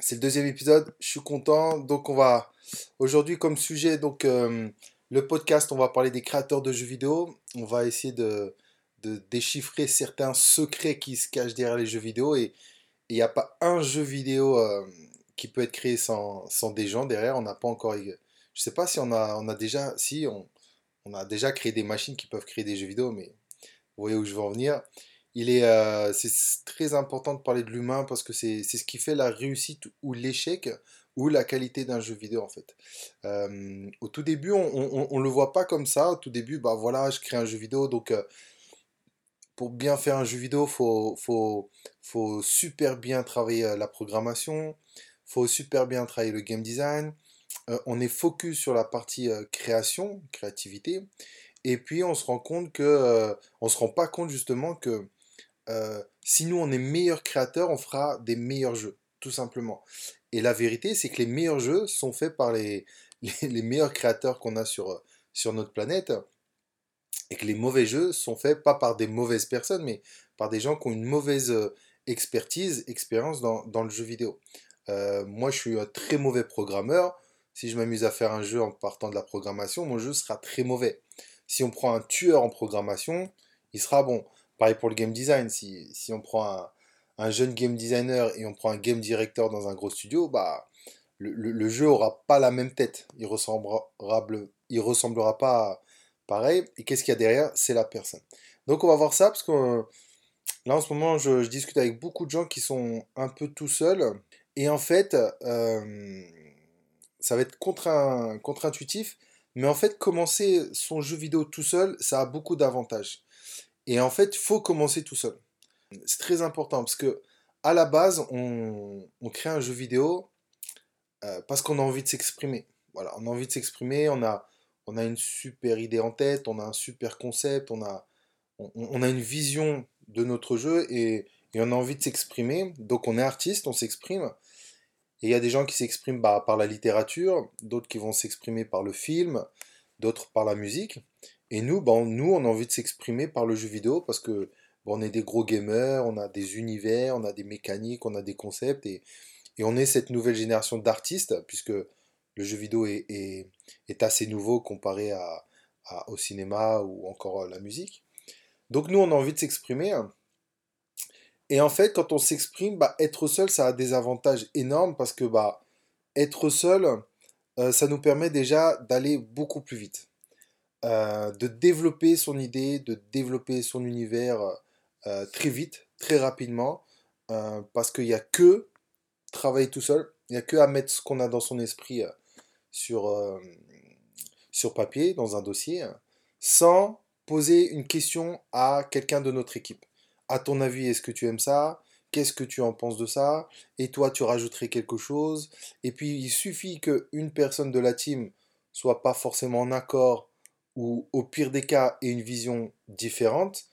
C'est le deuxième épisode, je suis content. Donc on va aujourd'hui comme sujet donc euh, le podcast, on va parler des créateurs de jeux vidéo. On va essayer de, déchiffrer certains secrets qui se cachent derrière les jeux vidéo et il n'y a pas un jeu vidéo euh, qui peut être créé sans, sans des gens derrière. On n'a pas encore, je sais pas si on a, on a déjà, si on, on a déjà créé des machines qui peuvent créer des jeux vidéo, mais vous voyez où je veux en venir il euh, c'est très important de parler de l'humain parce que c'est ce qui fait la réussite ou l'échec ou la qualité d'un jeu vidéo en fait. Euh, au tout début, on, on, le voit pas comme ça. Au tout début, bah voilà, je crée un jeu vidéo, donc euh, pour bien faire un jeu vidéo, faut, faut, faut super bien travailler la programmation, faut super bien travailler le game design. on est focus sur la partie création, créativité, et puis on se rend compte que, on se rend pas compte justement que euh, si nous on est meilleurs créateurs, on fera des meilleurs jeux, tout simplement. Et la vérité, c'est que les meilleurs jeux sont faits par les, meilleurs créateurs qu'on a sur, sur notre planète, et que les mauvais jeux sont faits pas par des mauvaises personnes, mais par des gens qui ont une mauvaise euh, expertise, expérience dans, le jeu vidéo. Euh, moi, je suis un très mauvais programmeur. Si je m'amuse à faire un jeu en partant de la programmation, mon jeu sera très mauvais. Si on prend un tueur en programmation, il sera bon. Pareil pour le game design, si, on prend un, jeune game designer et on prend un game director dans un gros studio, bah, le, jeu aura pas la même tête. Il ressemblera, ressemblera pas pareil. Et qu'est-ce qu'il y a derrière? C'est la personne. Donc on va voir ça parce que là en ce moment je, discute avec beaucoup de gens qui sont un peu tout seuls. Et en fait, euh, ça va être contre-intuitif. Mais en fait, commencer son jeu vidéo tout seul, ça a beaucoup d'avantages. Et en fait, il faut commencer tout seul. C'est très important parce que à la base, on, crée un jeu vidéo euh, parce qu'on a envie de s'exprimer. Voilà, on a envie de s'exprimer, on a, on a une super idée en tête, on a un super concept, on a, on, a une vision de notre jeu et, on a envie de s'exprimer. Donc on est artiste, on s'exprime. Et il y a des gens qui s'expriment bah, par la littérature, d'autres qui vont s'exprimer par le film, d'autres par la musique. Et nous, ben, nous, on a envie de s'exprimer par le jeu vidéo parce que on est des gros gamers, on a des univers, on a des mécaniques, on a des concepts et, et on est cette nouvelle génération d'artistes puisque le jeu vidéo est, est, assez nouveau comparé à, au cinéma ou encore à la musique. Donc nous, on a envie de s'exprimer. Et en fait, quand on s'exprime, bah, être seul, ça a des avantages énormes parce que bah, être seul, euh, ça nous permet déjà d'aller beaucoup plus vite. Euh, de développer son idée, de développer son univers euh, très vite, très rapidement, euh, parce qu'il n'y a que travailler tout seul, il n'y a que à mettre ce qu'on a dans son esprit sur, sur papier, dans un dossier, sans poser une question à quelqu'un de notre équipe. À ton avis, est-ce que tu aimes ça? Qu'est-ce que tu en penses de ça? Et toi, tu rajouterais quelque chose? Et puis, il suffit qu'une personne de la team soit pas forcément en accord ou au pire des cas ait une vision différente,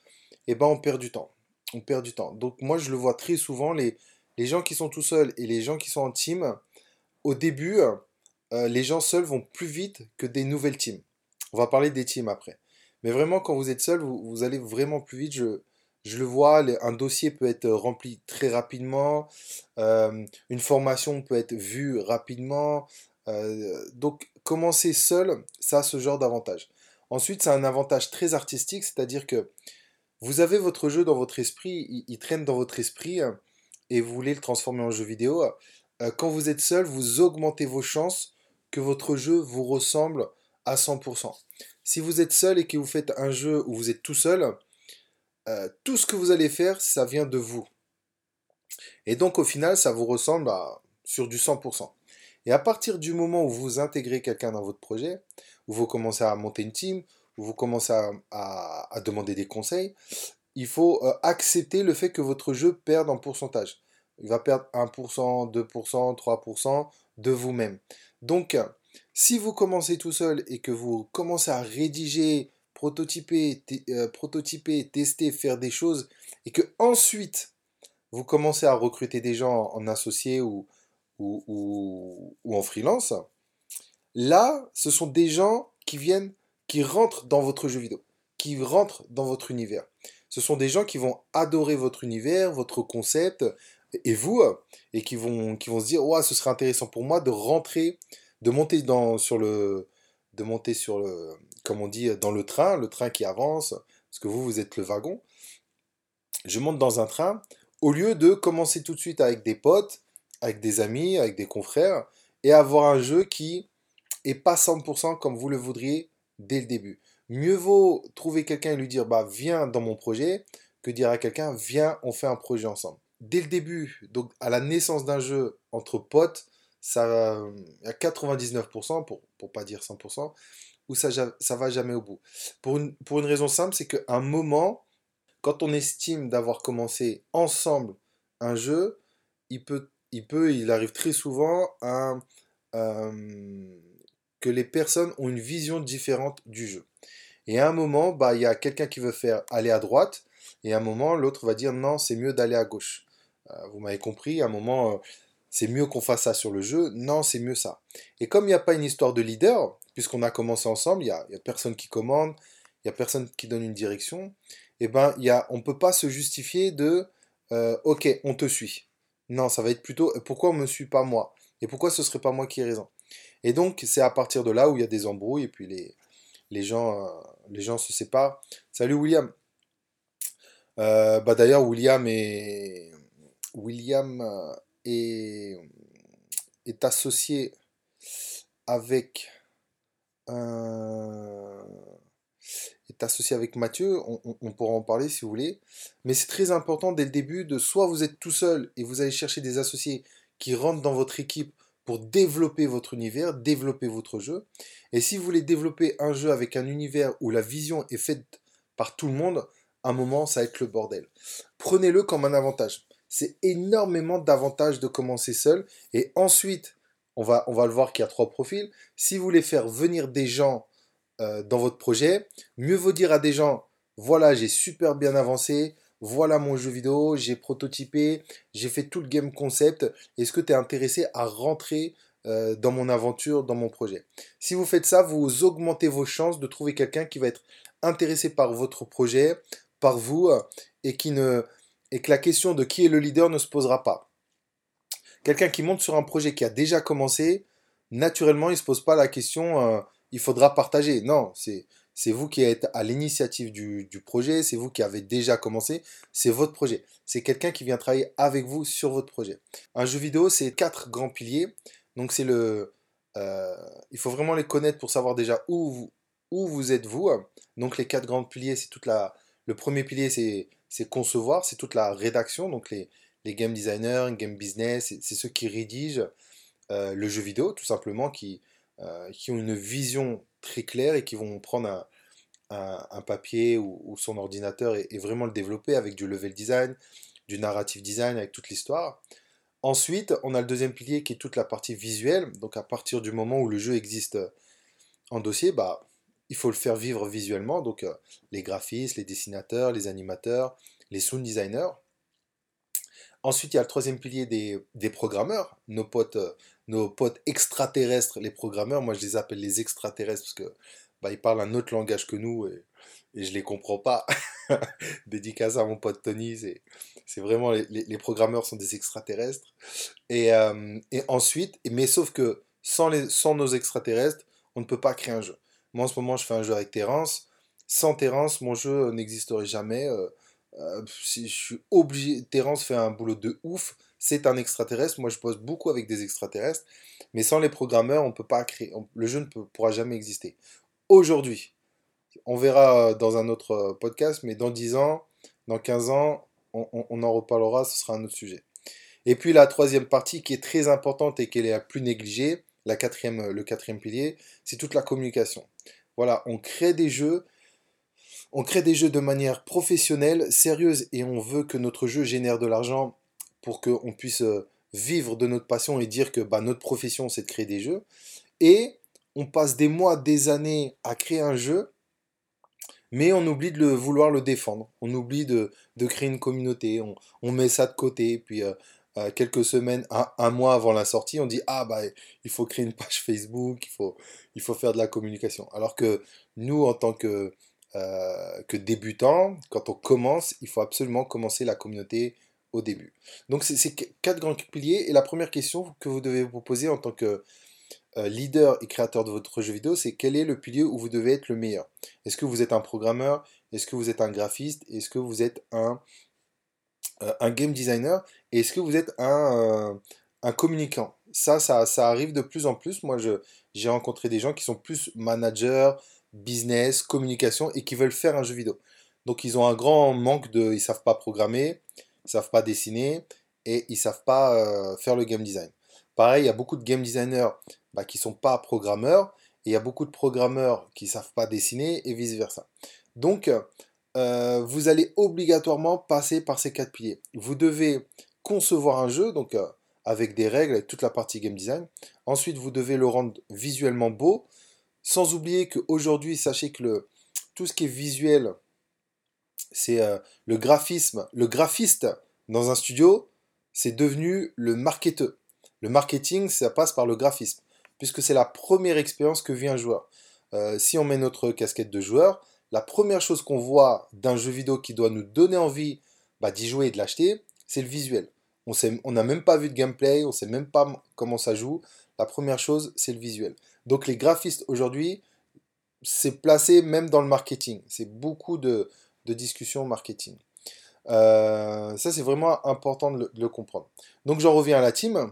eh ben on perd du temps. On perd du temps. Donc moi je le vois très souvent, les, les gens qui sont tout seuls et les gens qui sont en team, au début, euh, les gens seuls vont plus vite que des nouvelles teams. On va parler des teams après. Mais vraiment, quand vous êtes seul, vous, allez vraiment plus vite. Je, je le vois, un dossier peut être rempli très rapidement, euh, une formation peut être vue rapidement. Euh, donc, commencer seul, ça a ce genre d'avantage. Ensuite, c'est un avantage très artistique, c'est-à-dire que vous avez votre jeu dans votre esprit, il, traîne dans votre esprit, hein, et vous voulez le transformer en jeu vidéo. Euh, quand vous êtes seul, vous augmentez vos chances que votre jeu vous ressemble à 100%. Si vous êtes seul et que vous faites un jeu où vous êtes tout seul, euh, tout ce que vous allez faire, ça vient de vous. Et donc au final, ça vous ressemble sur du 100%. Et à partir du moment où vous intégrez quelqu'un dans votre projet, vous commencez à monter une team, vous commencez à, demander des conseils, il faut euh, accepter le fait que votre jeu perde en pourcentage. Il va perdre 1%, 2%, 3% de vous-même. Donc, si vous commencez tout seul et que vous commencez à rédiger, prototyper, euh, prototyper, tester, faire des choses, et que ensuite vous commencez à recruter des gens en associé ou, en freelance, là, ce sont des gens qui viennent, qui rentrent dans votre jeu vidéo, qui rentrent dans votre univers. ce sont des gens qui vont adorer votre univers, votre concept, et vous, et qui vont, qui vont se dire, ouais, ce serait intéressant pour moi de rentrer, de monter sur le, de monter sur le, comme on dit, dans le train, le train qui avance, parce que vous, vous êtes le wagon. Je monte dans un train, au lieu de commencer tout de suite avec des potes, avec des amis, avec des confrères, et avoir un jeu qui est pas 100% comme vous le voudriez dès le début. Mieux vaut trouver quelqu'un et lui dire bah viens dans mon projet que dire à quelqu'un viens on fait un projet ensemble. Dès le début, donc à la naissance d'un jeu entre potes, ça y a 99% pour pour pas dire 100% où ça ça va jamais au bout. Pour une, pour une raison simple, c'est qu'à un moment quand on estime d'avoir commencé ensemble un jeu, il peut il peut il arrive très souvent à euh, que les personnes ont une vision différente du jeu. Et à un moment, bah, il y a quelqu'un qui veut faire aller à droite, et à un moment, l'autre va dire non, c'est mieux d'aller à gauche. Euh, vous m'avez compris, à un moment, euh, c'est mieux qu'on fasse ça sur le jeu, non, c'est mieux ça. Et comme il n'y a pas une histoire de leader, puisqu'on a commencé ensemble, il n'y a, personne qui commande, il n'y a personne qui donne une direction, et eh ben, on ne peut pas se justifier de ok, on te suit. Non, ça va être plutôt pourquoi on ne me suit pas moi? Et pourquoi ce serait pas moi qui ai raison? Et donc, c'est à partir de là où il y a des embrouilles et puis les, gens, euh, les gens se séparent. Salut William. Euh, bah D'ailleurs, William est, William euh, est, associé avec est associé avec Mathieu, on, pourra en parler si vous voulez, mais c'est très important dès le début de soit vous êtes tout seul et vous allez chercher des associés qui rentrent dans votre équipe pour développer votre univers, développer votre jeu. Et si vous voulez développer un jeu avec un univers où la vision est faite par tout le monde, à un moment, ça va être le bordel. Prenez-le comme un avantage. C'est énormément d'avantages de commencer seul. Et ensuite, on va, le voir qu'il y a trois profils. Si vous voulez faire venir des gens euh, dans votre projet, mieux vaut dire à des gens, voilà, j'ai super bien avancé, voilà mon jeu vidéo, j'ai prototypé, j'ai fait tout le game concept, est-ce que tu es intéressé à rentrer euh, dans mon aventure, dans mon projet? Si vous faites ça, vous augmentez vos chances de trouver quelqu'un qui va être intéressé par votre projet, par vous, euh, et, qui ne, que la question de qui est le leader ne se posera pas. Quelqu'un qui monte sur un projet qui a déjà commencé, naturellement, il ne se pose pas la question euh, il faudra partager. Non, c'est c'est vous qui êtes à l'initiative du, projet, c'est vous qui avez déjà commencé, c'est votre projet. C'est quelqu'un qui vient travailler avec vous sur votre projet. Un jeu vidéo, c'est quatre grands piliers. Donc c'est le... Euh, il faut vraiment les connaître pour savoir déjà où vous, où vous êtes vous. Donc les quatre grands piliers, c'est toute la... Le premier pilier, c'est concevoir, c'est toute la rédaction, donc les, les game designers, game business, c'est ceux qui rédigent euh, le jeu vidéo, tout simplement, qui, qui ont une vision très claire et qui vont prendre un, papier ou, son ordinateur et, vraiment le développer avec du level design, du narrative design, avec toute l'histoire. Ensuite, on a le deuxième pilier qui est toute la partie visuelle. Donc à partir du moment où le jeu existe en dossier, bah, il faut le faire vivre visuellement. Donc euh, les graphistes, les dessinateurs, les animateurs, les sound designers. Ensuite, il y a le troisième pilier des, programmeurs, nos potes, euh, nos potes extraterrestres, les programmeurs. Moi, je les appelle les extraterrestres parce que bah, ils parlent un autre langage que nous et, et je les comprends pas. Dédicace à mon pote Tony, c'est vraiment les, programmeurs sont des extraterrestres. Et, euh, et, ensuite, mais sauf que sans, les, sans nos extraterrestres, on ne peut pas créer un jeu. Moi, en ce moment, je fais un jeu avec Terence. Sans Terence, mon jeu n'existerait jamais. Euh, euh, je suis obligé, Terence fait un boulot de ouf, c'est un extraterrestre. Moi, je bosse beaucoup avec des extraterrestres, mais sans les programmeurs, on peut pas créer. le jeu ne pourra jamais exister. Aujourd'hui, on verra euh, dans un autre euh, podcast, mais dans 10 ans, dans 15 ans, on, en reparlera, ce sera un autre sujet. Et puis la troisième partie qui est très importante et qui est la plus négligée, quatrième, le quatrième pilier, c'est toute la communication. Voilà, on crée des jeux, on crée des jeux de manière professionnelle, sérieuse, et on veut que notre jeu génère de l'argent pour qu'on puisse euh, vivre de notre passion et dire que bah, notre profession, c'est de créer des jeux. Et on passe des mois, des années à créer un jeu, mais on oublie de vouloir le défendre. On oublie de, créer une communauté. On, met ça de côté. Puis euh, euh, quelques semaines, un, mois avant la sortie, on dit ah bah il faut créer une page Facebook, il faut, il faut faire de la communication. Alors que nous, en tant que que débutant, quand on commence, il faut absolument commencer la communauté au début. Donc c'est quatre grands piliers. Et la première question que vous devez vous poser en tant que euh, leader et créateur de votre jeu vidéo, c'est quel est le pilier où vous devez être le meilleur? Est-ce que vous êtes un programmeur? Est-ce que vous êtes un graphiste? Est-ce que vous êtes un, euh, un game designer? Est-ce que vous êtes un, un communicant? Ça, ça, ça arrive de plus en plus. Moi, j'ai rencontré des gens qui sont plus managers, business, communication et qui veulent faire un jeu vidéo. Donc ils ont un grand manque de, ils savent pas programmer, ils savent pas dessiner et ils savent pas euh, faire le game design. Pareil, il y a beaucoup de game designers bah, qui sont pas programmeurs et il y a beaucoup de programmeurs qui savent pas dessiner et vice versa. Donc euh, vous allez obligatoirement passer par ces quatre piliers. Vous devez concevoir un jeu, donc euh, avec des règles, avec toute la partie game design. Ensuite, vous devez le rendre visuellement beau, sans oublier qu'aujourd'hui, sachez que le, tout ce qui est visuel, c'est euh, le graphisme. Le graphiste dans un studio, c'est devenu le marketeur. Le marketing, ça passe par le graphisme, puisque c'est la première expérience que vit un joueur. Euh, si on met notre casquette de joueur, la première chose qu'on voit d'un jeu vidéo qui doit nous donner envie bah, d'y jouer et de l'acheter, c'est le visuel. On n'a même pas vu de gameplay, on ne sait même pas comment ça joue. La première chose, c'est le visuel. Donc les graphistes aujourd'hui, c'est placé même dans le marketing. C'est beaucoup de, discussions marketing. Euh, ça, c'est vraiment important de le, comprendre. Donc j'en reviens à la team.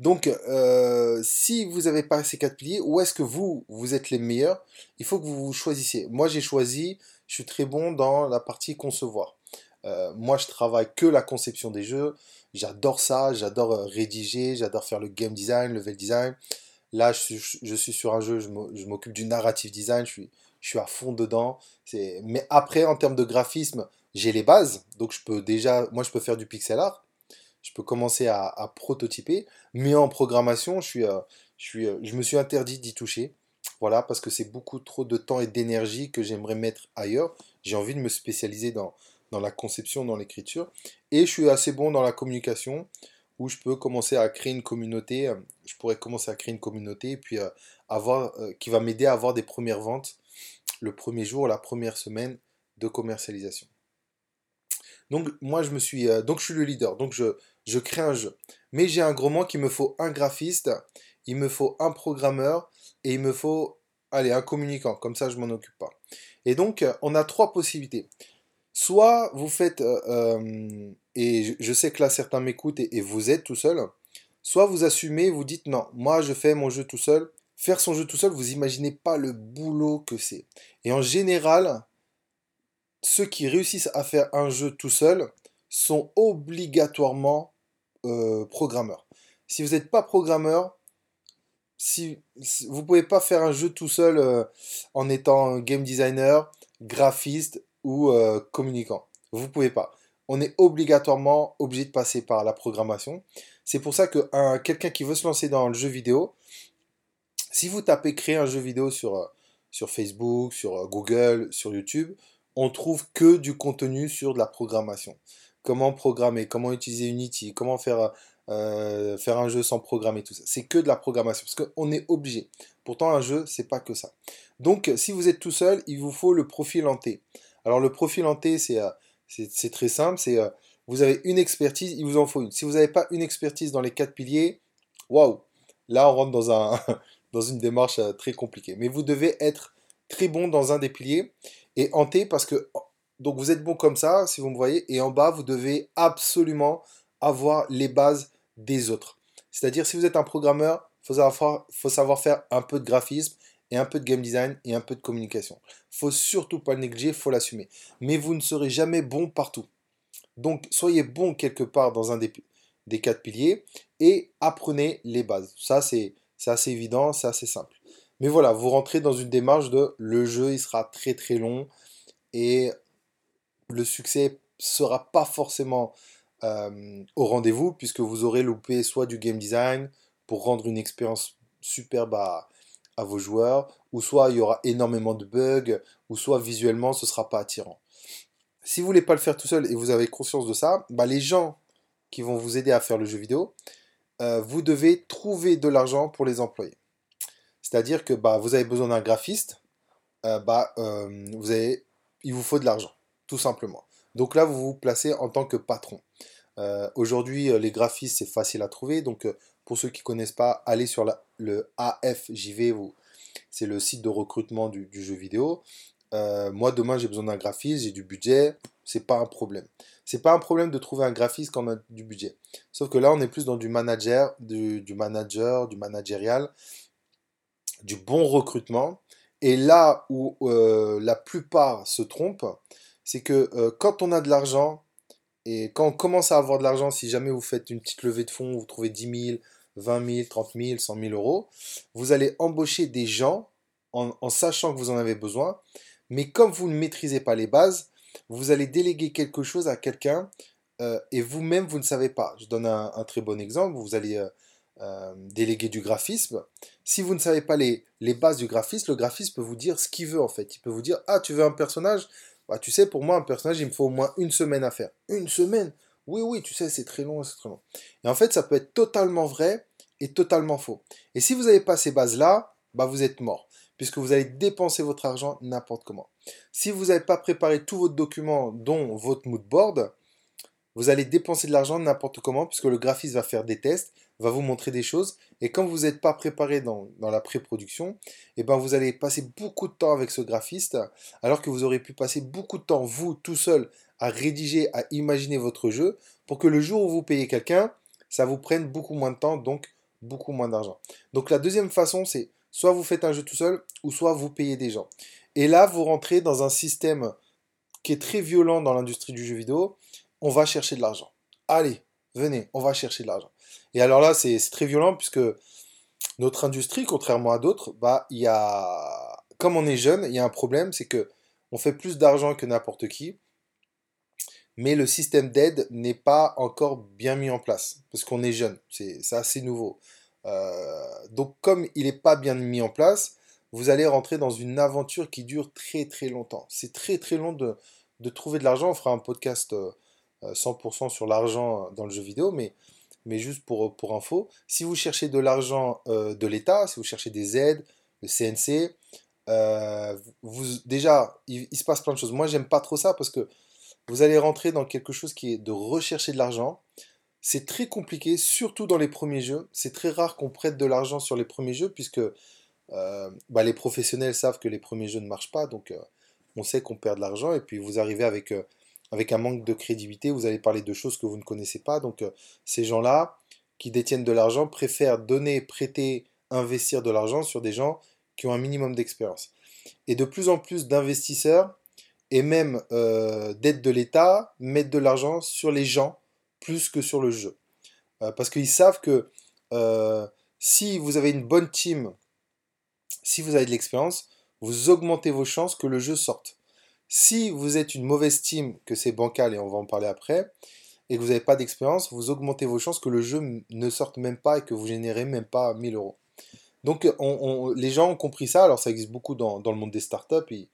Donc, euh, si vous n'avez pas ces quatre piliers, où est-ce que vous, vous êtes les meilleurs? Il faut que vous vous choisissiez. Moi, j'ai choisi, je suis très bon dans la partie concevoir. Euh, moi, je travaille que la conception des jeux. J'adore ça, j'adore rédiger, j'adore faire le game design, le level design. Là, je suis, sur un jeu, je m'occupe du narrative design, je suis, je suis à fond dedans. Mais après, en termes de graphisme, j'ai les bases. Donc, je peux déjà, moi, je peux faire du pixel art. Je peux commencer à, prototyper. Mais en programmation, je, suis, euh, je, me suis interdit d'y toucher. Voilà, parce que c'est beaucoup trop de temps et d'énergie que j'aimerais mettre ailleurs. J'ai envie de me spécialiser dans, la conception, dans l'écriture. Et je suis assez bon dans la communication, où je peux commencer à créer une communauté. Euh, je pourrais commencer à créer une communauté et puis euh, avoir, euh, qui va m'aider à avoir des premières ventes le premier jour, la première semaine de commercialisation. Donc moi je me suis, donc je suis le leader, donc je, crée un jeu. Mais j'ai un gros manque, il me faut un graphiste, il me faut un programmeur et il me faut, allez, un communicant. Comme ça je m'en occupe pas. Et donc on a trois possibilités. Soit vous faites, euh, euh, et je sais que là certains m'écoutent et, vous êtes tout seul, soit vous assumez, vous dites non, moi je fais mon jeu tout seul. Faire son jeu tout seul, vous imaginez pas le boulot que c'est. Et en général, ceux qui réussissent à faire un jeu tout seul sont obligatoirement euh, programmeurs. Si vous n'êtes pas programmeur, si, vous ne pouvez pas faire un jeu tout seul en étant game designer, graphiste ou euh, communicant. Vous pouvez pas. On est obligatoirement obligé de passer par la programmation. C'est pour ça que quelqu'un qui veut se lancer dans le jeu vidéo, si vous tapez créer un jeu vidéo sur, euh, sur Facebook, sur euh, Google, sur YouTube, on trouve que du contenu sur de la programmation. Comment programmer, comment utiliser Unity, comment faire, faire un jeu sans programmer, tout ça. C'est que de la programmation, parce qu'on est obligé. Pourtant, un jeu, c'est pas que ça. Donc, si vous êtes tout seul, il vous faut le profil en T. Alors le profil en T, c'est euh, très simple, c'est euh, vous avez une expertise, il vous en faut une. Si vous n'avez pas une expertise dans les quatre piliers, waouh, là on rentre dans, un, dans une démarche euh, très compliquée. Mais vous devez être très bon dans un des piliers et T parce que donc vous êtes bon comme ça, si vous me voyez, et en bas vous devez absolument avoir les bases des autres. C'est-à-dire si vous êtes un programmeur, il faut faut savoir faire un peu de graphisme, et un peu de game design et un peu de communication. Faut surtout pas le négliger, faut l'assumer. Mais vous ne serez jamais bon partout. Donc soyez bon quelque part dans un des, des quatre piliers et apprenez les bases. Ça c'est assez évident, c'est assez simple. Mais voilà, vous rentrez dans une démarche de le jeu il sera très très long et le succès sera pas forcément au rendez-vous puisque vous aurez loupé soit du game design pour rendre une expérience superbe à, vos joueurs, ou soit il y aura énormément de bugs, ou soit visuellement ce sera pas attirant. Si vous voulez pas le faire tout seul et vous avez conscience de ça, bah les gens qui vont vous aider à faire le jeu vidéo, euh, vous devez trouver de l'argent pour les employer. C'est-à-dire que bah, vous avez besoin d'un graphiste, euh, bah, euh, vous avez, il vous faut de l'argent, tout simplement. Donc là, vous vous placez en tant que patron. Aujourd'hui, les graphistes, c'est facile à trouver. Donc, pour ceux qui ne connaissent pas, allez sur le AFJV, c'est le site de recrutement du, jeu vidéo. moi, demain, j'ai besoin d'un graphiste, j'ai du budget, c'est pas un problème. C'est pas un problème de trouver un graphiste quand on a du budget. Sauf que là, on est plus dans du manager, du, manager, du managérial, du bon recrutement. Et là où euh, la plupart se trompent, c'est que euh, quand on a de l'argent, et quand on commence à avoir de l'argent, si jamais vous faites une petite levée de fonds, vous trouvez 10 000, 20 000, 30 000, 100 000 euros, vous allez embaucher des gens en, sachant que vous en avez besoin. Mais comme vous ne maîtrisez pas les bases, vous allez déléguer quelque chose à quelqu'un euh, et vous-même, vous ne savez pas. Je donne un, très bon exemple. Vous allez euh, délégué du graphisme. Si vous ne savez pas les, les bases du graphisme, le graphiste peut vous dire ce qu'il veut en fait. Il peut vous dire Ah, tu veux un personnage? Bah, Tu sais, pour moi, un personnage, il me faut au moins une semaine à faire. Une semaine? Oui, oui, tu sais, c'est très long, c'est très long. Et en fait, ça peut être totalement vrai et totalement faux. Et si vous n'avez pas ces bases-là, bah, vous êtes mort puisque vous allez dépenser votre argent n'importe comment. Si vous n'avez pas préparé tous vos documents, dont votre mood board, vous allez dépenser de l'argent n'importe comment, puisque le graphiste va faire des tests, va vous montrer des choses, et quand vous n'êtes pas préparé dans, la pré-production, eh ben vous allez passer beaucoup de temps avec ce graphiste, alors que vous aurez pu passer beaucoup de temps, vous, tout seul, à rédiger, à imaginer votre jeu, pour que le jour où vous payez quelqu'un, ça vous prenne beaucoup moins de temps, donc beaucoup moins d'argent. Donc la deuxième façon, c'est soit vous faites un jeu tout seul, ou soit vous payez des gens. Et là, vous rentrez dans un système qui est très violent dans l'industrie du jeu vidéo, on va chercher de l'argent. Allez, venez, on va chercher de l'argent. Et alors là, c'est très violent puisque notre industrie, contrairement à d'autres, bah, il y a, comme on est jeune, il y a un problème, c'est que on fait plus d'argent que n'importe qui, mais le système d'aide n'est pas encore bien mis en place parce qu'on est jeune, c'est assez nouveau. Euh, donc comme il n'est pas bien mis en place, vous allez rentrer dans une aventure qui dure très très longtemps. C'est très très long de, trouver de l'argent. On fera un podcast euh, 100% euh, sur l'argent dans le jeu vidéo, mais, juste pour, info, si vous cherchez de l'argent euh, de l'État, si vous cherchez des aides, le CNC, euh, vous, déjà, il, se passe plein de choses. Moi, j'aime pas trop ça parce que vous allez rentrer dans quelque chose qui est de rechercher de l'argent. C'est très compliqué, surtout dans les premiers jeux. C'est très rare qu'on prête de l'argent sur les premiers jeux puisque bah, les professionnels savent que les premiers jeux ne marchent pas. Donc, on sait qu'on perd de l'argent et puis vous arrivez avec avec un manque de crédibilité, vous allez parler de choses que vous ne connaissez pas. Donc euh, ces gens-là qui détiennent de l'argent préfèrent donner, prêter, investir de l'argent sur des gens qui ont un minimum d'expérience. Et de plus en plus d'investisseurs et même euh, d'aides de l'État mettent de l'argent sur les gens plus que sur le jeu. Euh, parce qu'ils savent que si vous avez une bonne team, si vous avez de l'expérience, vous augmentez vos chances que le jeu sorte. Si vous êtes une mauvaise team, que c'est bancal et on va en parler après, et que vous n'avez pas d'expérience, vous augmentez vos chances que le jeu ne sorte même pas et que vous générez même pas 1000 euros. Donc les gens ont compris ça, alors ça existe beaucoup dans, le monde des startups,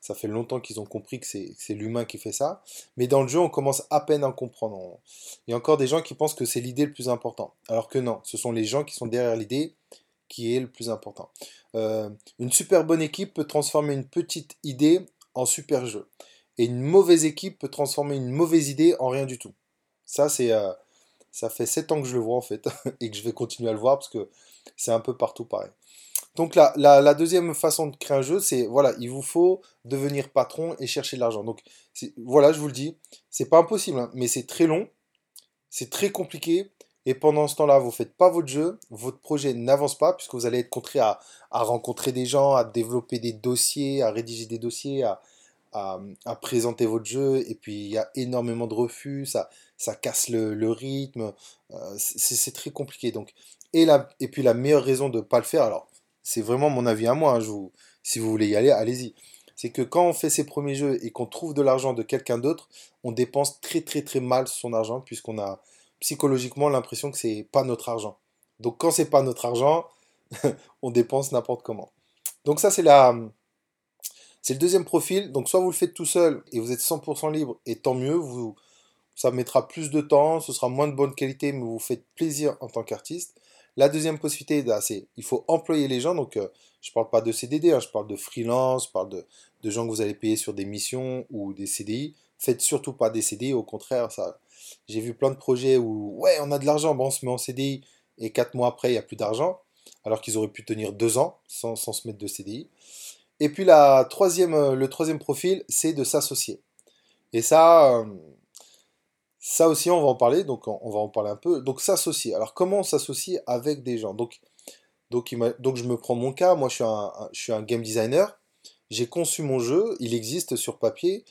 ça fait longtemps qu'ils ont compris que c'est l'humain qui fait ça, mais dans le jeu on commence à peine à comprendre. Il y a encore des gens qui pensent que c'est l'idée le plus important, alors que non, ce sont les gens qui sont derrière l'idée qui est le plus important. Euh, une super bonne équipe peut transformer une petite idée en super jeu. Et une mauvaise équipe peut transformer une mauvaise idée en rien du tout. Ça, c'est, euh, ça fait 7 ans que je le vois en fait, et que je vais continuer à le voir parce que c'est un peu partout pareil. Donc la, deuxième façon de créer un jeu, c'est voilà, il vous faut devenir patron et chercher de l'argent. Donc voilà, je vous le dis, c'est pas impossible, hein, mais c'est très long, c'est très compliqué, et pendant ce temps-là, vous faites pas votre jeu, votre projet n'avance pas, puisque vous allez être contraint à, rencontrer des gens, à développer des dossiers, à rédiger des dossiers, à, présenter votre jeu, et puis il y a énormément de refus, ça, casse le, rythme, euh, c'est très compliqué. Donc, et, et puis la meilleure raison de ne pas le faire, alors c'est vraiment mon avis à moi, hein, je vous, si vous voulez y aller, allez-y. C'est que quand on fait ses premiers jeux et qu'on trouve de l'argent de quelqu'un d'autre, on dépense très très très mal son argent, puisqu'on a psychologiquement l'impression que c'est pas notre argent. Donc quand c'est pas notre argent, on dépense n'importe comment. Donc ça c'est c'est le deuxième profil. Donc soit vous le faites tout seul et vous êtes 100% libre et tant mieux, ça mettra plus de temps, ce sera moins de bonne qualité mais vous faites plaisir en tant qu'artiste. La deuxième possibilité, bah, c'est il faut employer les gens. Donc, euh, je ne parle pas de CDD, hein, je parle de freelance, je parle de, gens que vous allez payer sur des missions ou des CDI. Faites surtout pas des CDI, au contraire, ça. J'ai vu plein de projets où, ouais, on a de l'argent, bon, on se met en CDI et quatre mois après, il n'y a plus d'argent, alors qu'ils auraient pu tenir deux ans sans, sans, se mettre de CDI. Et puis, la troisième, euh, le troisième profil, c'est de s'associer. Et ça, euh, ça aussi, on va en parler, donc on va en parler un peu. Donc s'associer. Alors comment s'associer avec des gens? Donc, donc, donc je me prends mon cas, moi je suis un, je suis un game designer, j'ai conçu mon jeu, il existe sur papier,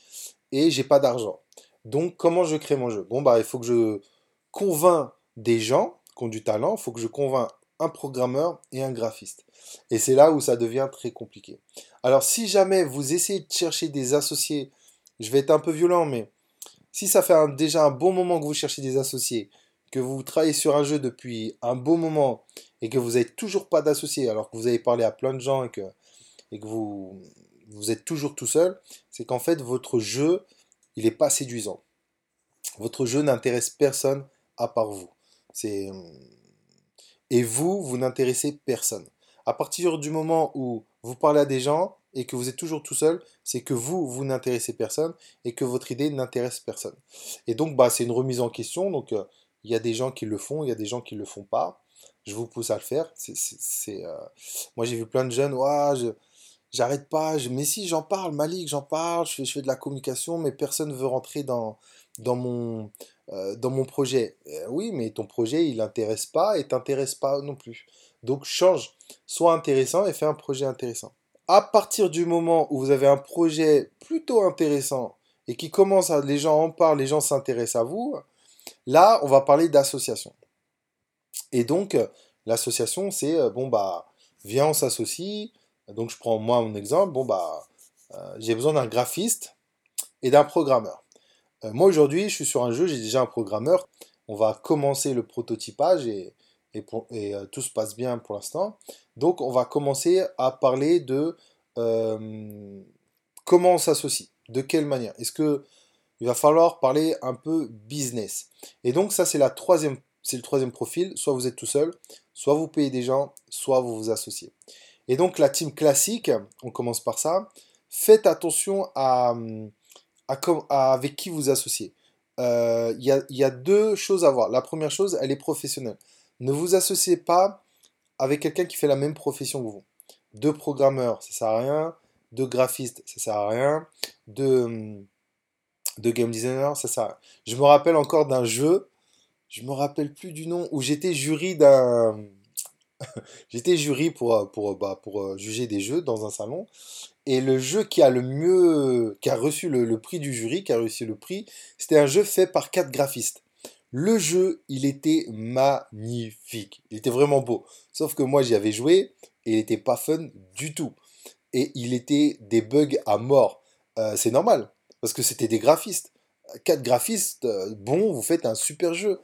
et j'ai pas d'argent. Donc comment je crée mon jeu? Bon bah il faut que je convainc des gens qui ont du talent, il faut que je convainc un programmeur et un graphiste. Et c'est là où ça devient très compliqué. Alors si jamais vous essayez de chercher des associés, je vais être un peu violent, mais si ça fait déjà un bon moment que vous cherchez des associés, que vous travaillez sur un jeu depuis un bon moment et que vous n'avez toujours pas d'associés, alors que vous avez parlé à plein de gens et que, vous, êtes toujours tout seul, c'est qu'en fait votre jeu, il n'est pas séduisant. Votre jeu n'intéresse personne à part vous. Et vous, vous n'intéressez personne. À partir du moment où vous parlez à des gens, et que vous êtes toujours tout seul, c'est que vous, vous n'intéressez personne et que votre idée n'intéresse personne. Et donc, bah, c'est une remise en question. Donc, euh, il y a des gens qui le font, il y a des gens qui ne le font pas. Je vous pousse à le faire. Euh, Moi, j'ai vu plein de jeunes, j'arrête pas. Mais si, j'en parle, Malik, j'en parle, je fais, je fais de la communication, mais personne ne veut rentrer dans, dans, mon, euh, dans mon projet. oui, mais ton projet, il n'intéresse pas et t'intéresse pas non plus. Donc, change. Sois intéressant et fais un projet intéressant à partir du moment où vous avez un projet plutôt intéressant et qui commence à, les gens en parlent, les gens s'intéressent à vous, là, on va parler d'association. Et donc, l'association, c'est, euh, bon, bah, viens, on s'associe. Donc, je prends moi mon exemple. Bon, bah, euh, j'ai besoin d'un graphiste et d'un programmeur. Euh, moi, aujourd'hui, je suis sur un jeu, j'ai déjà un programmeur. On va commencer le prototypage et, et, euh, tout se passe bien pour l'instant. Donc on va commencer à parler de euh, comment on s'associe, de quelle manière. Est-ce que il va falloir parler un peu business? Et donc ça c'est la troisième, c'est le troisième profil. Soit vous êtes tout seul, soit vous payez des gens, soit vous vous associez. Et donc la team classique, on commence par ça. Faites attention à, avec qui vous associez. Euh, il y, y, a deux choses à voir. La première chose, elle est professionnelle. Ne vous associez pas avec quelqu'un qui fait la même profession que vous. Deux programmeurs, ça sert à rien. Deux graphistes, ça sert à rien. Deux, de game designer, ça sert à rien. Je me rappelle encore d'un jeu, je me rappelle plus du nom, où j'étais jury d'un... j'étais jury pour, pour, bah, pour euh, juger des jeux dans un salon. Et le jeu qui a le mieux, qui a reçu le, le prix du jury, qui a reçu le prix, c'était un jeu fait par quatre graphistes. Le jeu, il était magnifique. Il était vraiment beau. Sauf que moi, j'y avais joué et il n'était pas fun du tout. Et il était des bugs à mort. Euh, c'est normal, parce que c'était des graphistes. Quatre graphistes, euh, bon, vous faites un super jeu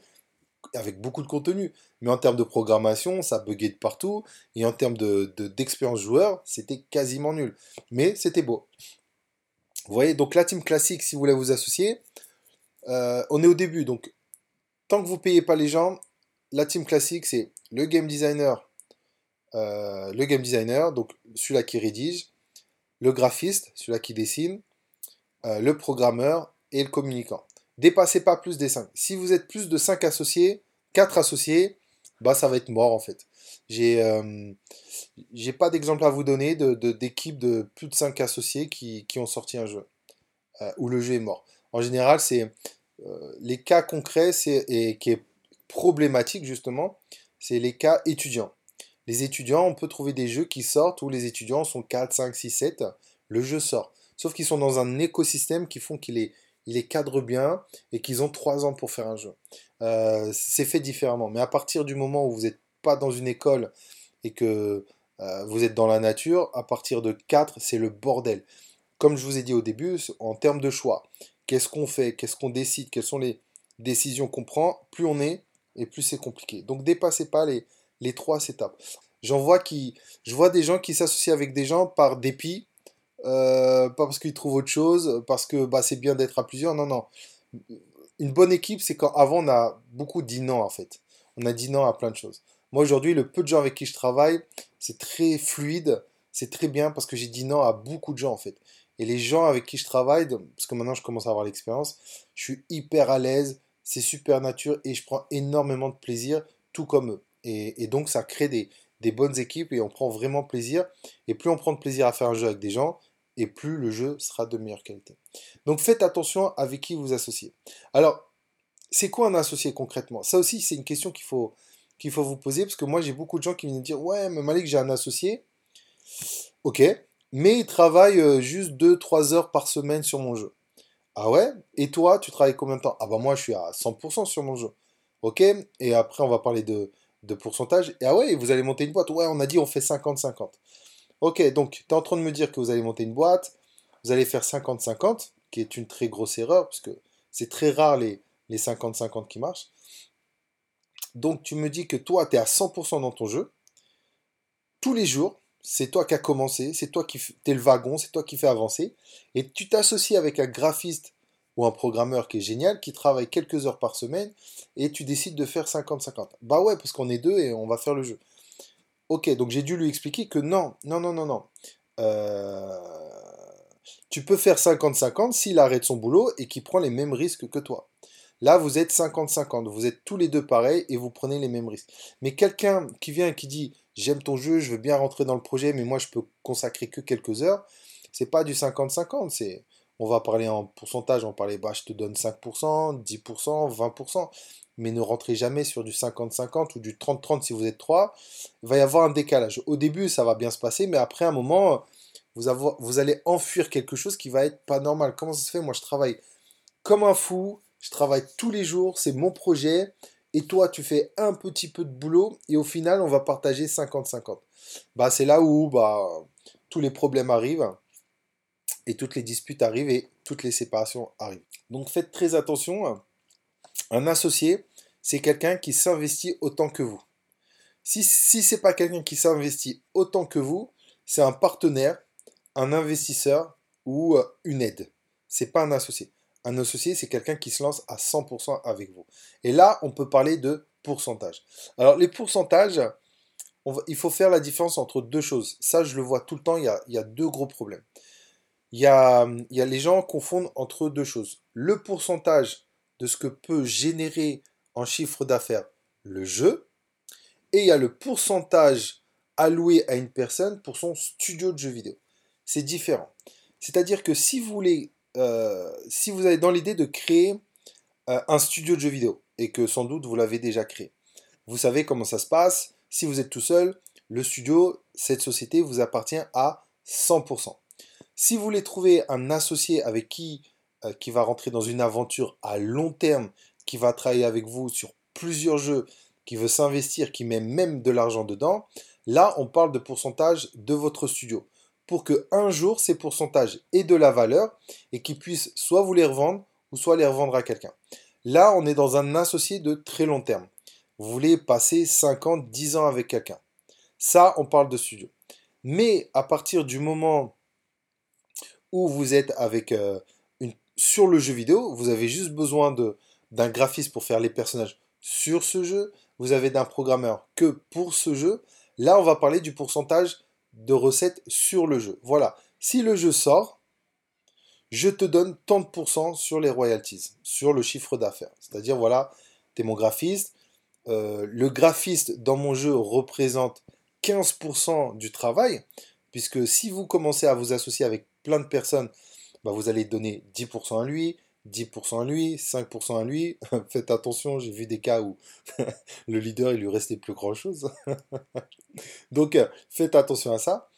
avec beaucoup de contenu. Mais en termes de programmation, ça buguait de partout. Et en termes d'expérience de, joueur, c'était quasiment nul. Mais c'était beau. Vous voyez, donc la team classique, si vous voulez vous associer, euh, on est au début. Donc tant que vous ne payez pas les gens, la team classique, c'est le game designer, euh, le game designer, donc celui-là qui rédige, le graphiste, celui-là qui dessine, euh, le programmeur et le communicant. Dépassez pas plus des 5. Si vous êtes plus de 5 associés, 4 associés, bah ça va être mort en fait. J'ai euh, pas d'exemple à vous donner d'équipes de, plus de 5 associés qui, ont sorti un jeu, où le jeu est mort. En général, c'est euh, les cas concrets, c'est, et qui est problématique justement, c'est les cas étudiants. Les étudiants, on peut trouver des jeux qui sortent où les étudiants sont 4, 5, 6, 7, le jeu sort. Sauf qu'ils sont dans un écosystème qui font qu'il est, il est cadre bien et qu'ils ont 3 ans pour faire un jeu. Euh, c'est fait différemment. Mais à partir du moment où vous n'êtes pas dans une école et que euh, vous êtes dans la nature, à partir de 4, c'est le bordel. Comme je vous ai dit au début, en termes de choix, qu'est-ce qu'on fait, qu'est-ce qu'on décide, quelles sont les décisions qu'on prend, plus on est et plus c'est compliqué. Donc dépassez pas les, les trois étapes. J'en vois je vois des gens qui s'associent avec des gens par dépit, euh, pas parce qu'ils trouvent autre chose, parce que bah, c'est bien d'être à plusieurs. Non, non. Une bonne équipe, c'est quand avant on a beaucoup dit non en fait. On a dit non à plein de choses. Moi aujourd'hui, le peu de gens avec qui je travaille, c'est très fluide, c'est très bien parce que j'ai dit non à beaucoup de gens en fait. Et les gens avec qui je travaille, parce que maintenant je commence à avoir l'expérience, je suis hyper à l'aise, c'est super nature et je prends énormément de plaisir, tout comme eux. Et, donc ça crée des, bonnes équipes et on prend vraiment plaisir. Et plus on prend de plaisir à faire un jeu avec des gens, et plus le jeu sera de meilleure qualité. Donc faites attention avec qui vous associez. Alors, c'est quoi un associé concrètement? Ça aussi, c'est une question qu'il faut, qu'il faut vous poser, parce que moi j'ai beaucoup de gens qui viennent me dire, ouais, mais Malik, j'ai un associé. Ok, mais il travaille euh, juste 2-3 heures par semaine sur mon jeu. Ah ouais? Et toi, tu travailles combien de temps? Ah bah moi, je suis à 100% sur mon jeu. Ok? Et après, on va parler de, pourcentage. Ah ouais, vous allez monter une boîte? Ouais, on a dit on fait 50-50. Ok, donc tu es en train de me dire que vous allez monter une boîte, vous allez faire 50-50, qui est une très grosse erreur, parce que c'est très rare les, les 50-50 qui marchent. Donc tu me dis que toi, tu es à 100% dans ton jeu, tous les jours, c'est toi qui as commencé, c'est toi qui es le wagon, c'est toi qui fais avancer, et tu t'associes avec un graphiste ou un programmeur qui est génial, qui travaille quelques heures par semaine, et tu décides de faire 50-50. Bah ouais, parce qu'on est deux et on va faire le jeu. Ok, donc j'ai dû lui expliquer que non, non, non, non, non. Euh, tu peux faire 50-50 s'il arrête son boulot et qu'il prend les mêmes risques que toi. Là, vous êtes 50-50, vous êtes tous les deux pareils et vous prenez les mêmes risques. Mais quelqu'un qui vient et qui dit j'aime ton jeu, je veux bien rentrer dans le projet, mais moi je peux consacrer que quelques heures, c'est pas du 50-50, c'est on va parler en pourcentage, on va parler bah je te donne 5%, 10%, 20%, mais ne rentrez jamais sur du 50-50 ou du 30-30 si vous êtes 3. Il va y avoir un décalage. Au début, ça va bien se passer, mais après un moment, vous, vous allez enfuir quelque chose qui va être pas normal. Comment ça se fait? Moi, je travaille comme un fou, je travaille tous les jours, c'est mon projet, et toi, tu fais un petit peu de boulot, et au final, on va partager 50-50. Bah, c'est là où bah, tous les problèmes arrivent, et toutes les disputes arrivent, et toutes les séparations arrivent. Donc faites très attention. Un associé, c'est quelqu'un qui s'investit autant que vous. Si, si ce n'est pas quelqu'un qui s'investit autant que vous, c'est un partenaire, un investisseur ou euh, une aide. C'est pas un associé. Un associé, c'est quelqu'un qui se lance à 100% avec vous. Et là, on peut parler de pourcentage. Alors, les pourcentages, il faut faire la différence entre deux choses. Ça, je le vois tout le temps, il y a, deux gros problèmes. Il y, a, les gens confondent entre deux choses. Le pourcentage de ce que peut générer en chiffre d'affaires le jeu, et il y a le pourcentage alloué à une personne pour son studio de jeux vidéo. C'est différent. C'est-à-dire que si vous voulez euh, si vous avez dans l'idée de créer euh, un studio de jeux vidéo, et que sans doute vous l'avez déjà créé, vous savez comment ça se passe. Si vous êtes tout seul, le studio, cette société vous appartient à 100%. Si vous voulez trouver un associé avec qui, euh, qui va rentrer dans une aventure à long terme, qui va travailler avec vous sur plusieurs jeux, qui veut s'investir, qui met même de l'argent dedans, là on parle de pourcentage de votre studio pour que un jour ces pourcentages aient de la valeur et qu'ils puissent soit vous les revendre ou soit les revendre à quelqu'un. Là, on est dans un associé de très long terme. Vous voulez passer 50, 10 ans avec quelqu'un. Ça, on parle de studio. Mais à partir du moment où vous êtes avec euh, sur le jeu vidéo, vous avez juste besoin d'un graphiste pour faire les personnages sur ce jeu. Vous avez d'un programmeur que pour ce jeu. Là, on va parler du pourcentage de recettes sur le jeu. Voilà. Si le jeu sort, je te donne tant de pourcents sur les royalties, sur le chiffre d'affaires. C'est-à-dire, voilà, tu es mon graphiste. Euh, le graphiste dans mon jeu représente 15% du travail, puisque si vous commencez à vous associer avec plein de personnes, bah, vous allez donner 10% à lui, 10% à lui, 5% à lui. Faites attention, j'ai vu des cas où le leader, il lui restait plus grand-chose. Donc, euh, faites attention à ça.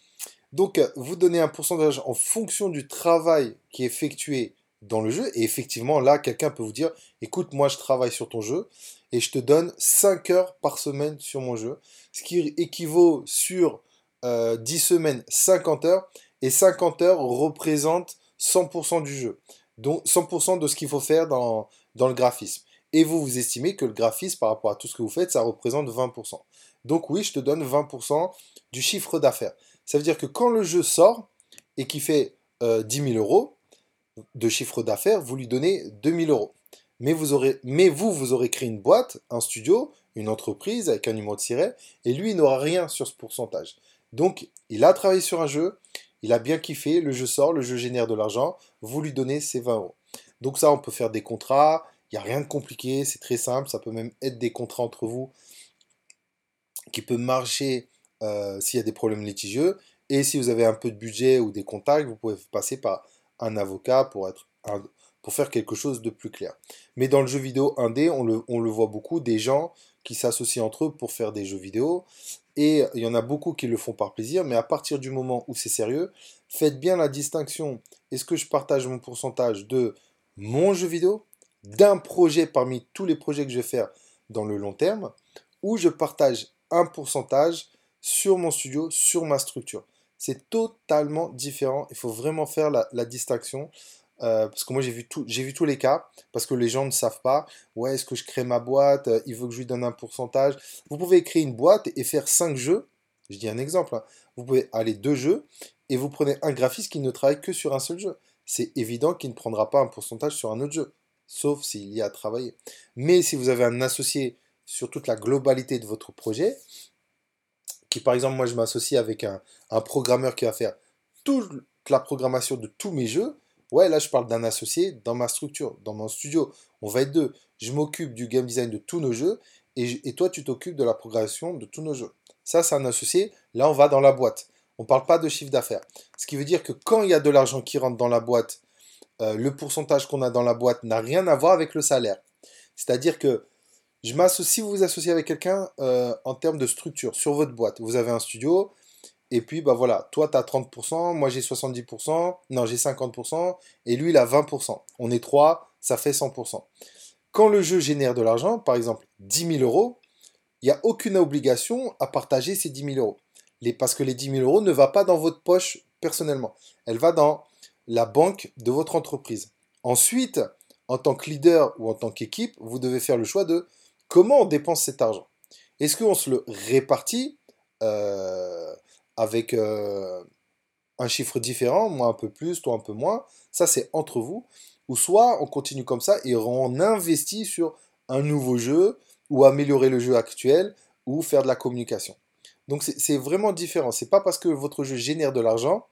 Donc, euh, vous donnez un pourcentage en fonction du travail qui est effectué dans le jeu. Et effectivement, là, quelqu'un peut vous dire, écoute, moi, je travaille sur ton jeu et je te donne 5 heures par semaine sur mon jeu, ce qui équivaut sur 10 euh, semaines, 50 heures. Et 50 heures représentent 100% du jeu donc 100% de ce qu'il faut faire dans, le graphisme. Et vous, vous estimez que le graphisme, par rapport à tout ce que vous faites, ça représente 20%. Donc oui, je te donne 20% du chiffre d'affaires. Ça veut dire que quand le jeu sort et qu'il fait 10 euh, 000 euros de chiffre d'affaires, vous lui donnez 2 000 euros. mais vous, aurez, vous aurez créé une boîte, un studio, une entreprise avec un numéro de siret, et lui, il n'aura rien sur ce pourcentage. Donc, il a travaillé sur un jeu, il a bien kiffé, le jeu sort, le jeu génère de l'argent, vous lui donnez ses 20 euros. Donc ça, on peut faire des contrats, il n'y a rien de compliqué, c'est très simple, ça peut même être des contrats entre vous qui peut marcher euh, s'il y a des problèmes litigieux. Et si vous avez un peu de budget ou des contacts, vous pouvez passer par un avocat pour, faire quelque chose de plus clair. Mais dans le jeu vidéo indé, on le, on le voit beaucoup, des gens qui s'associent entre eux pour faire des jeux vidéo. Et il y en a beaucoup qui le font par plaisir, mais à partir du moment où c'est sérieux, faites bien la distinction. Est-ce que je partage mon pourcentage de mon jeu vidéo, d'un projet parmi tous les projets que je vais faire dans le long terme, ou je partage un pourcentage sur mon studio, sur ma structure? C'est totalement différent. Il faut vraiment faire la, distinction. Euh, parce que moi j'ai vu, vu tous les cas, parce que les gens ne savent pas, ouais, est-ce que je crée ma boîte, euh, il veut que je lui donne un pourcentage. Vous pouvez créer une boîte et faire cinq jeux, je dis un exemple, hein. vous pouvez aller deux jeux, et vous prenez un graphiste qui ne travaille que sur un seul jeu. C'est évident qu'il ne prendra pas un pourcentage sur un autre jeu, sauf s'il y a à travailler. Mais si vous avez un associé sur toute la globalité de votre projet, qui par exemple, moi je m'associe avec un, programmeur qui va faire toute la programmation de tous mes jeux, ouais, là je parle d'un associé dans ma structure, dans mon studio. On va être deux. Je m'occupe du game design de tous nos jeux et, toi tu t'occupes de la programmation de tous nos jeux. Ça, c'est un associé. Là, on va dans la boîte. On ne parle pas de chiffre d'affaires. Ce qui veut dire que quand il y a de l'argent qui rentre dans la boîte, euh, le pourcentage qu'on a dans la boîte n'a rien à voir avec le salaire. C'est-à-dire que je m'associe, si vous vous associez avec quelqu'un euh, en termes de structure sur votre boîte, vous avez un studio, et puis bah voilà, toi tu as 30%, moi j'ai 70%, non j'ai 50%, et lui il a 20%. On est trois, ça fait 100%. Quand le jeu génère de l'argent, par exemple 10 000 euros, il n'y a aucune obligation à partager ces 10 000 euros. Les, parce que les 10 000 euros ne vont pas dans votre poche personnellement. Elle va dans la banque de votre entreprise. Ensuite, en tant que leader ou en tant qu'équipe, vous devez faire le choix de comment on dépense cet argent. Est-ce qu'on se le répartit euh, avec euh, un chiffre différent, moi un peu plus, toi un peu moins Ça, c'est entre vous. Ou soit on continue comme ça et on investit sur un nouveau jeu ou améliorer le jeu actuel ou faire de la communication. Donc c'est vraiment différent. C'est pas parce que votre jeu génère de l'argent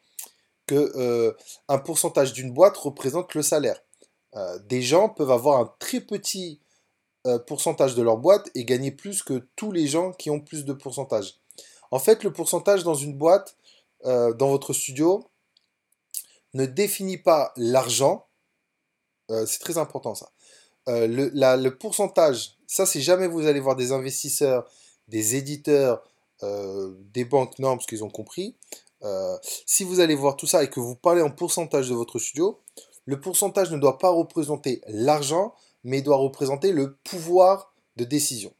que euh, un pourcentage d'une boîte représente le salaire. des gens peuvent avoir un très petit euh, pourcentage de leur boîte et gagner plus que tous les gens qui ont plus de pourcentage. En fait, le pourcentage dans une boîte, euh, dans votre studio, ne définit pas l'argent. Euh, c'est très important ça. Le, le, pourcentage, ça c'est jamais vous allez voir des investisseurs, des éditeurs, des banques, non, parce qu'ils ont compris. si vous allez voir tout ça et que vous parlez en pourcentage de votre studio, le pourcentage ne doit pas représenter l'argent, mais doit représenter le pouvoir de décision.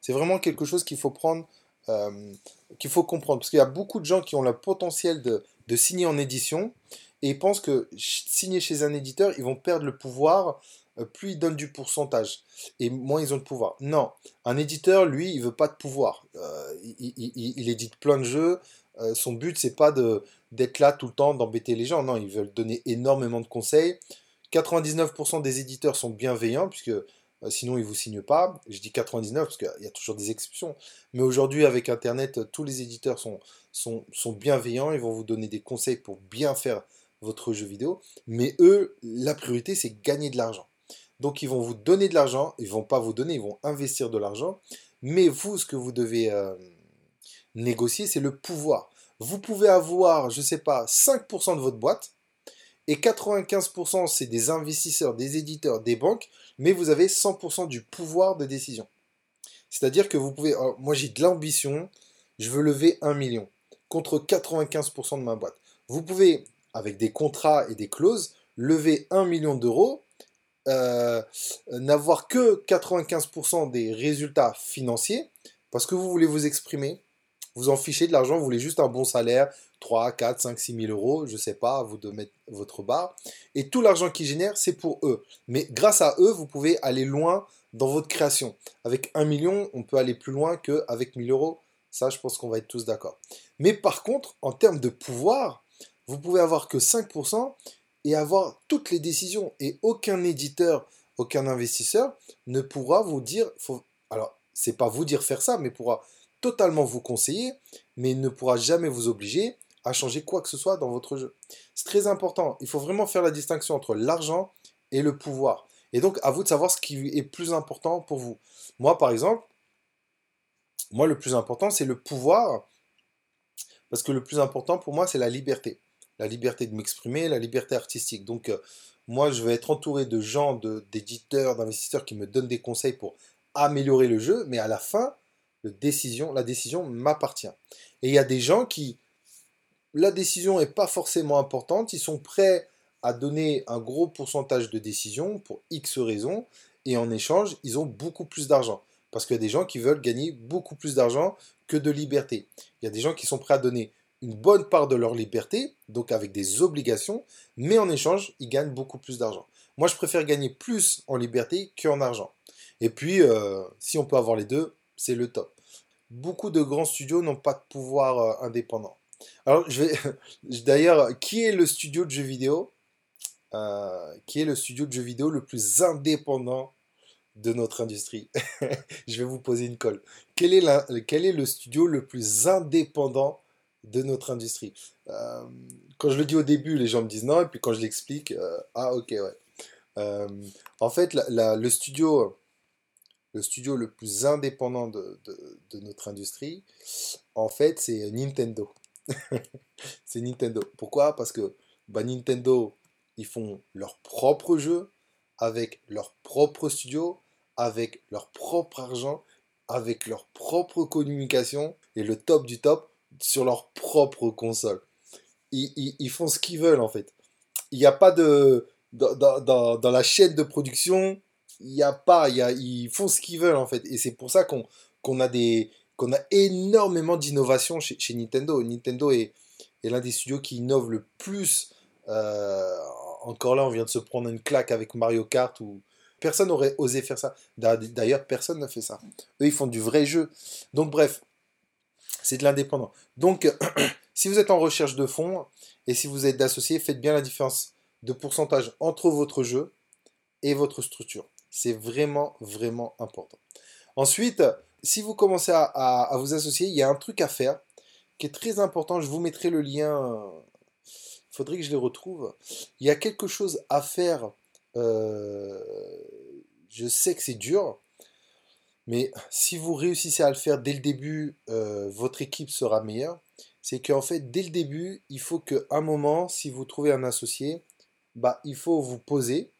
C'est vraiment quelque chose qu'il faut prendre, euh, qu'il faut comprendre, parce qu'il y a beaucoup de gens qui ont le potentiel de, signer en édition et ils pensent que signer chez un éditeur, ils vont perdre le pouvoir. Euh, plus ils donnent du pourcentage et moins ils ont de pouvoir. Non, un éditeur, lui, il veut pas de pouvoir. Euh, il, édite plein de jeux. son but, c'est pas d'être là tout le temps, d'embêter les gens. Non, ils veulent donner énormément de conseils. 99% des éditeurs sont bienveillants, puisque sinon ils vous signent pas. Je dis 99 parce qu'il y a toujours des exceptions. Mais aujourd'hui, avec Internet, tous les éditeurs sont, sont, sont, bienveillants, ils vont vous donner des conseils pour bien faire votre jeu vidéo. Mais eux, la priorité, c'est gagner de l'argent. Donc ils vont vous donner de l'argent, ils ne vont pas vous donner, ils vont investir de l'argent. Mais vous, ce que vous devez euh, négocier, c'est le pouvoir. Vous pouvez avoir, je ne sais pas, 5% de votre boîte, et 95% c'est des investisseurs, des éditeurs, des banques, mais vous avez 100% du pouvoir de décision. C'est-à-dire que vous pouvez, moi j'ai de l'ambition, je veux lever 1 million contre 95% de ma boîte. Vous pouvez, avec des contrats et des clauses, lever 1 million d'euros, euh, n'avoir que 95% des résultats financiers, parce que vous voulez vous exprimer, vous en fichez de l'argent, vous voulez juste un bon salaire, 3, 4, 5, 6 000 euros, je ne sais pas, vous de mettre votre barre. Et tout l'argent qu'ils génèrent, c'est pour eux. Mais grâce à eux, vous pouvez aller loin dans votre création. Avec 1 million, on peut aller plus loin qu'avec 1000 euros. Ça, je pense qu'on va être tous d'accord. Mais par contre, en termes de pouvoir, vous pouvez avoir que 5% et avoir toutes les décisions. Et aucun éditeur, aucun investisseur ne pourra vous dire, faut, alors c'est pas vous dire faire ça, mais pourra totalement vous conseiller, mais ne pourra jamais vous obliger à changer quoi que ce soit dans votre jeu. C'est très important. Il faut vraiment faire la distinction entre l'argent et le pouvoir. Et donc, à vous de savoir ce qui est plus important pour vous. Moi, par exemple, moi, le plus important, c'est le pouvoir. Parce que le plus important pour moi, c'est la liberté. La liberté de m'exprimer, la liberté artistique. Donc, euh, moi, je vais être entouré de gens, d'éditeurs, d'investisseurs qui me donnent des conseils pour améliorer le jeu. Mais à la fin, la décision m'appartient. Et il y a des gens qui, la décision n'est pas forcément importante, ils sont prêts à donner un gros pourcentage de décision pour X raisons, et en échange, ils ont beaucoup plus d'argent. Parce qu'il y a des gens qui veulent gagner beaucoup plus d'argent que de liberté. Il y a des gens qui sont prêts à donner une bonne part de leur liberté, donc avec des obligations, mais en échange, ils gagnent beaucoup plus d'argent. Moi, je préfère gagner plus en liberté qu'en argent. Et puis, euh, si on peut avoir les deux, c'est le top. Beaucoup de grands studios n'ont pas de pouvoir euh, indépendant. Alors, je vais. D'ailleurs, qui est le studio de jeux vidéo euh, Qui est le studio de jeux vidéo le plus indépendant de notre industrie? Je vais vous poser une colle. Quel est, quel est le studio le plus indépendant de notre industrie? Euh, Quand je le dis au début, les gens me disent non, et puis quand je l'explique, ah ok, ouais. en fait, le studio le studio le plus indépendant de, notre industrie, en fait, c'est Nintendo. C'est Nintendo. Pourquoi? Parce que bah, Nintendo, ils font leur propre jeu, avec leur propre studio, avec leur propre argent, avec leur propre communication, et le top du top, sur leur propre console. Ils, font ce qu'ils veulent, en fait. Il n'y a pas de... dans la chaîne de production, il y a pas, y a, ils font ce qu'ils veulent en fait. Et c'est pour ça qu'on a des qu'on a énormément d'innovation chez, Nintendo. Nintendo est, l'un des studios qui innove le plus. Euh, encore là, on vient de se prendre une claque avec Mario Kart où personne n'aurait osé faire ça. D'ailleurs, personne n'a fait ça. Eux, ils font du vrai jeu. Donc bref, c'est de l'indépendant. Donc, si vous êtes en recherche de fonds et si vous êtes associé, faites bien la différence de pourcentage entre votre jeu et votre structure. C'est vraiment, vraiment important. Ensuite, si vous commencez à, vous associer, il y a un truc à faire qui est très important. Je vous mettrai le lien. Il faudrait que je les retrouve. Il y a quelque chose à faire. Euh, je sais que c'est dur. Mais si vous réussissez à le faire dès le début, euh, votre équipe sera meilleure. C'est qu'en fait, dès le début, il faut qu'à un moment, si vous trouvez un associé, bah, il faut vous poser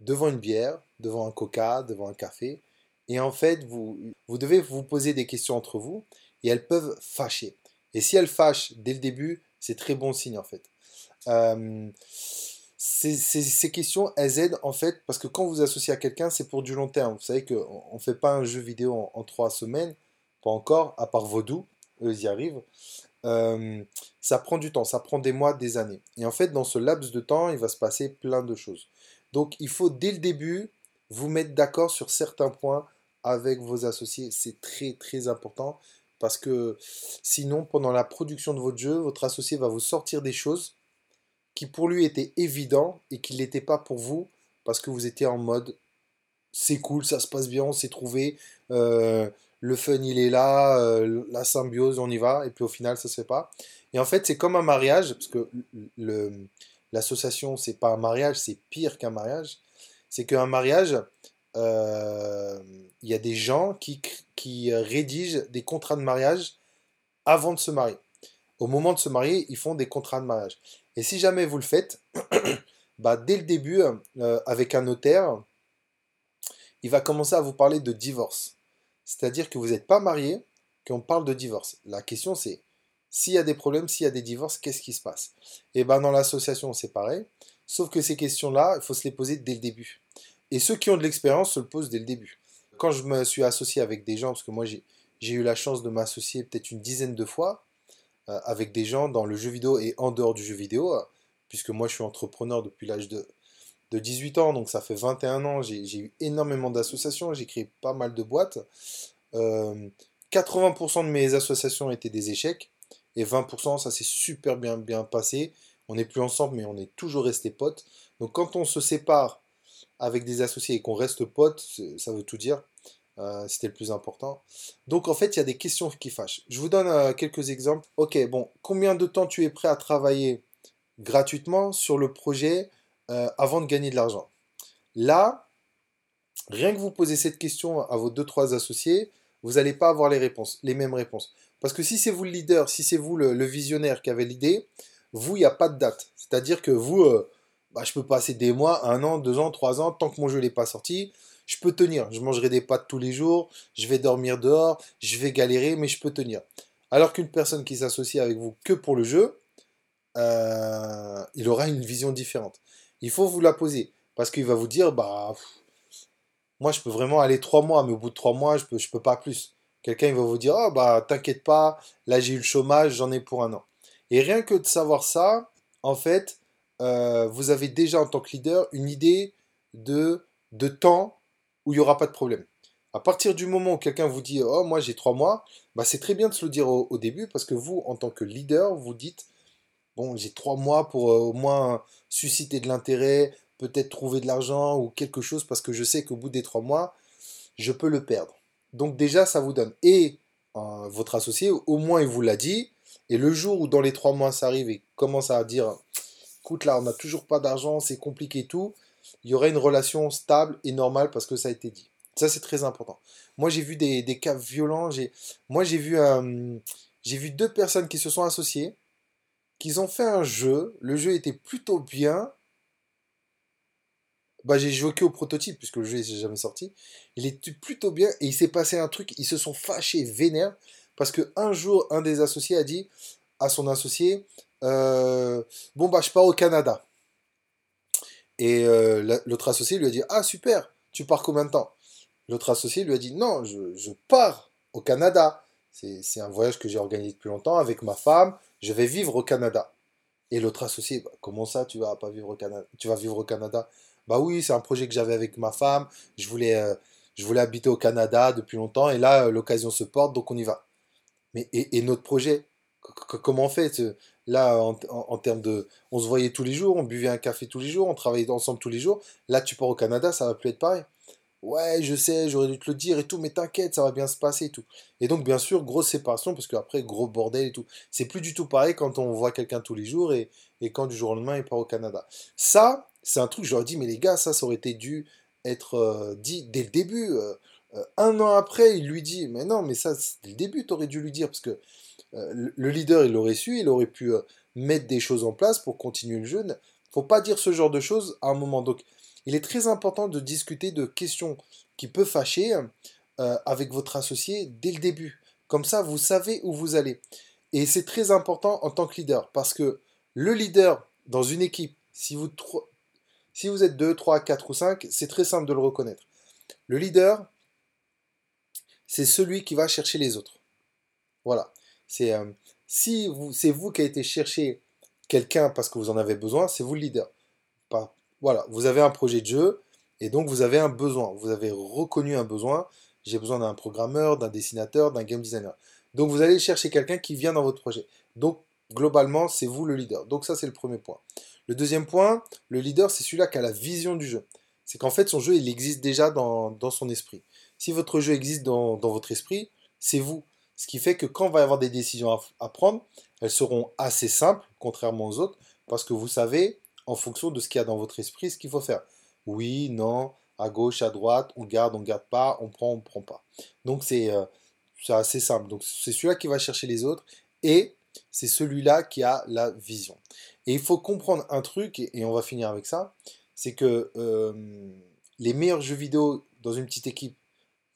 devant une bière, devant un coca, devant un café. Et en fait, vous, vous devez vous poser des questions entre vous et elles peuvent fâcher. Et si elles fâchent dès le début, c'est très bon signe en fait. Euh, ces, questions, elles aident en fait parce que quand vous associez à quelqu'un, c'est pour du long terme. Vous savez qu'on ne fait pas un jeu vidéo en, trois semaines, pas encore, à part Vaudou, eux y arrivent. Euh, ça prend du temps, ça prend des mois, des années. Et en fait, dans ce laps de temps, il va se passer plein de choses. Donc il faut dès le début vous mettre d'accord sur certains points avec vos associés. C'est très très important parce que sinon pendant la production de votre jeu, votre associé va vous sortir des choses qui pour lui étaient évidents et qui ne l'étaient pas pour vous parce que vous étiez en mode c'est cool, ça se passe bien, on s'est trouvé, euh, le fun il est là, euh, la symbiose on y va, et puis au final ça se fait pas. Et en fait c'est comme un mariage, parce que l'association, c'est pas un mariage, c'est pire qu'un mariage. C'est qu'un mariage, il y a des gens qui, qui rédigent des contrats de mariage avant de se marier. Au moment de se marier, ils font des contrats de mariage. Et si jamais vous le faites, bah, dès le début, euh, avec un notaire, il va commencer à vous parler de divorce. C'est-à-dire que vous n'êtes pas marié, qu'on parle de divorce. La question c'est, s'il y a des problèmes, s'il y a des divorces, qu'est-ce qui se passe? Et eh bien dans l'association, c'est pareil. Sauf que ces questions-là, il faut se les poser dès le début. Et ceux qui ont de l'expérience se le posent dès le début. Quand je me suis associé avec des gens, parce que moi j'ai eu la chance de m'associer peut-être une dizaine de fois euh, avec des gens dans le jeu vidéo et en dehors du jeu vidéo, euh, puisque moi je suis entrepreneur depuis l'âge de, de 18 ans, donc ça fait 21 ans, j'ai eu énormément d'associations, j'ai créé pas mal de boîtes. 80% euh, de mes associations étaient des échecs. Et 20%, ça s'est super bien, bien passé. On n'est plus ensemble, mais on est toujours resté potes. Donc quand on se sépare, avec des associés et qu'on reste potes, ça veut tout dire. Euh, c'était le plus important. Donc en fait, il y a des questions qui fâchent. Je vous donne euh, quelques exemples. Ok, bon, combien de temps tu es prêt à travailler gratuitement sur le projet euh, avant de gagner de l'argent? Là, rien que vous posez cette question à vos deux trois associés, vous n'allez pas avoir les réponses, les mêmes réponses. Parce que si c'est vous le leader, si c'est vous le, visionnaire qui avez l'idée, vous, il n'y a pas de date. C'est-à-dire que vous, bah, je peux passer des mois, un an, deux ans, trois ans, tant que mon jeu n'est pas sorti, je peux tenir. Je mangerai des pâtes tous les jours, je vais dormir dehors, je vais galérer, mais je peux tenir. Alors qu'une personne qui s'associe avec vous que pour le jeu, euh, il aura une vision différente. Il faut vous la poser parce qu'il va vous dire bah moi je peux vraiment aller trois mois, mais au bout de trois mois je peux peux pas plus. Quelqu'un va vous dire oh bah t'inquiète pas, là j'ai eu le chômage, j'en ai pour un an. Et rien que de savoir ça, en fait, euh, vous avez déjà en tant que leader une idée de, de temps où il n'y aura pas de problème. À partir du moment où quelqu'un vous dit Oh, moi j'ai trois mois, bah, c'est très bien de se le dire au, début parce que vous, en tant que leader, vous dites Bon, j'ai trois mois pour euh, au moins susciter de l'intérêt, peut-être trouver de l'argent ou quelque chose parce que je sais qu'au bout des trois mois, je peux le perdre. Donc, déjà, ça vous donne. Et euh, votre associé, au moins, il vous l'a dit. Et le jour où dans les trois mois ça arrive et commence à dire Écoute, là, on n'a toujours pas d'argent, c'est compliqué tout il y aurait une relation stable et normale parce que ça a été dit. Ça, c'est très important. Moi, j'ai vu des, cas violents. Moi, j'ai vu, j'ai vu deux personnes qui se sont associées, qui ont fait un jeu. Le jeu était plutôt bien. Bah, j'ai joué au prototype, puisque le jeu n'est jamais sorti. Il était plutôt bien, et il s'est passé un truc. Ils se sont fâchés, vénères, parce que un jour, un des associés a dit à son associé euh, Bon, bah, je pars au Canada. Et euh, l'autre associé lui a dit Ah, super, tu pars combien de temps? L'autre associé lui a dit Non, je, pars au Canada. C'est un voyage que j'ai organisé depuis longtemps avec ma femme. Je vais vivre au Canada. Et l'autre associé, bah, comment ça, tu vas vivre au Canada Tu vas vivre au Canada? Bah oui, c'est un projet que j'avais avec ma femme. Je voulais, euh, je voulais habiter au Canada depuis longtemps et là, l'occasion se porte, donc on y va. Mais et notre projet Comment on fait? Là, en, termes de. On se voyait tous les jours, on buvait un café tous les jours, on travaillait ensemble tous les jours. Là, tu pars au Canada, ça va plus être pareil. Ouais, je sais, j'aurais dû te le dire et tout, mais t'inquiète, ça va bien se passer et tout. Et donc, bien sûr, grosse séparation, parce qu'après, gros bordel et tout. C'est plus du tout pareil quand on voit quelqu'un tous les jours et, quand du jour au lendemain, il part au Canada. Ça, c'est un truc, je leur dis, mais les gars, ça, ça aurait dû être euh, dit dès le début. Euh, euh, un an après, il lui dit, mais non, mais ça, dès le début, t'aurais dû lui dire, parce que le leader, il l'aurait su, il aurait pu euh, mettre des choses en place pour continuer le jeu. Il ne faut pas dire ce genre de choses à un moment. Donc, il est très important de discuter de questions qui peuvent fâcher euh, avec votre associé dès le début. Comme ça, vous savez où vous allez. Et c'est très important en tant que leader, parce que le leader dans une équipe, si vous, si vous êtes 2, 3, 4 ou 5, c'est très simple de le reconnaître. Le leader, c'est celui qui va chercher les autres. Voilà. C'est euh, si c'est vous qui avez été chercher quelqu'un parce que vous en avez besoin, c'est vous le leader. Pas, voilà, vous avez un projet de jeu et donc vous avez un besoin. Vous avez reconnu un besoin. J'ai besoin d'un programmeur, d'un dessinateur, d'un game designer. Donc vous allez chercher quelqu'un qui vient dans votre projet. Donc globalement, c'est vous le leader. Donc ça, c'est le premier point. Le deuxième point, le leader, c'est celui-là qui a la vision du jeu. C'est qu'en fait, son jeu, il existe déjà dans, son esprit. Si votre jeu existe dans votre esprit, c'est vous. Ce qui fait que quand il va y avoir des décisions à, prendre, elles seront assez simples, contrairement aux autres, parce que vous savez, en fonction de ce qu'il y a dans votre esprit, ce qu'il faut faire. Oui, non, à gauche, à droite, on garde, on garde pas, on prend, on prend pas. Donc c'est euh, assez simple. Donc c'est celui-là qui va chercher les autres et c'est celui-là qui a la vision. Et il faut comprendre un truc, et, on va finir avec ça, c'est que euh, les meilleurs jeux vidéo dans une petite équipe,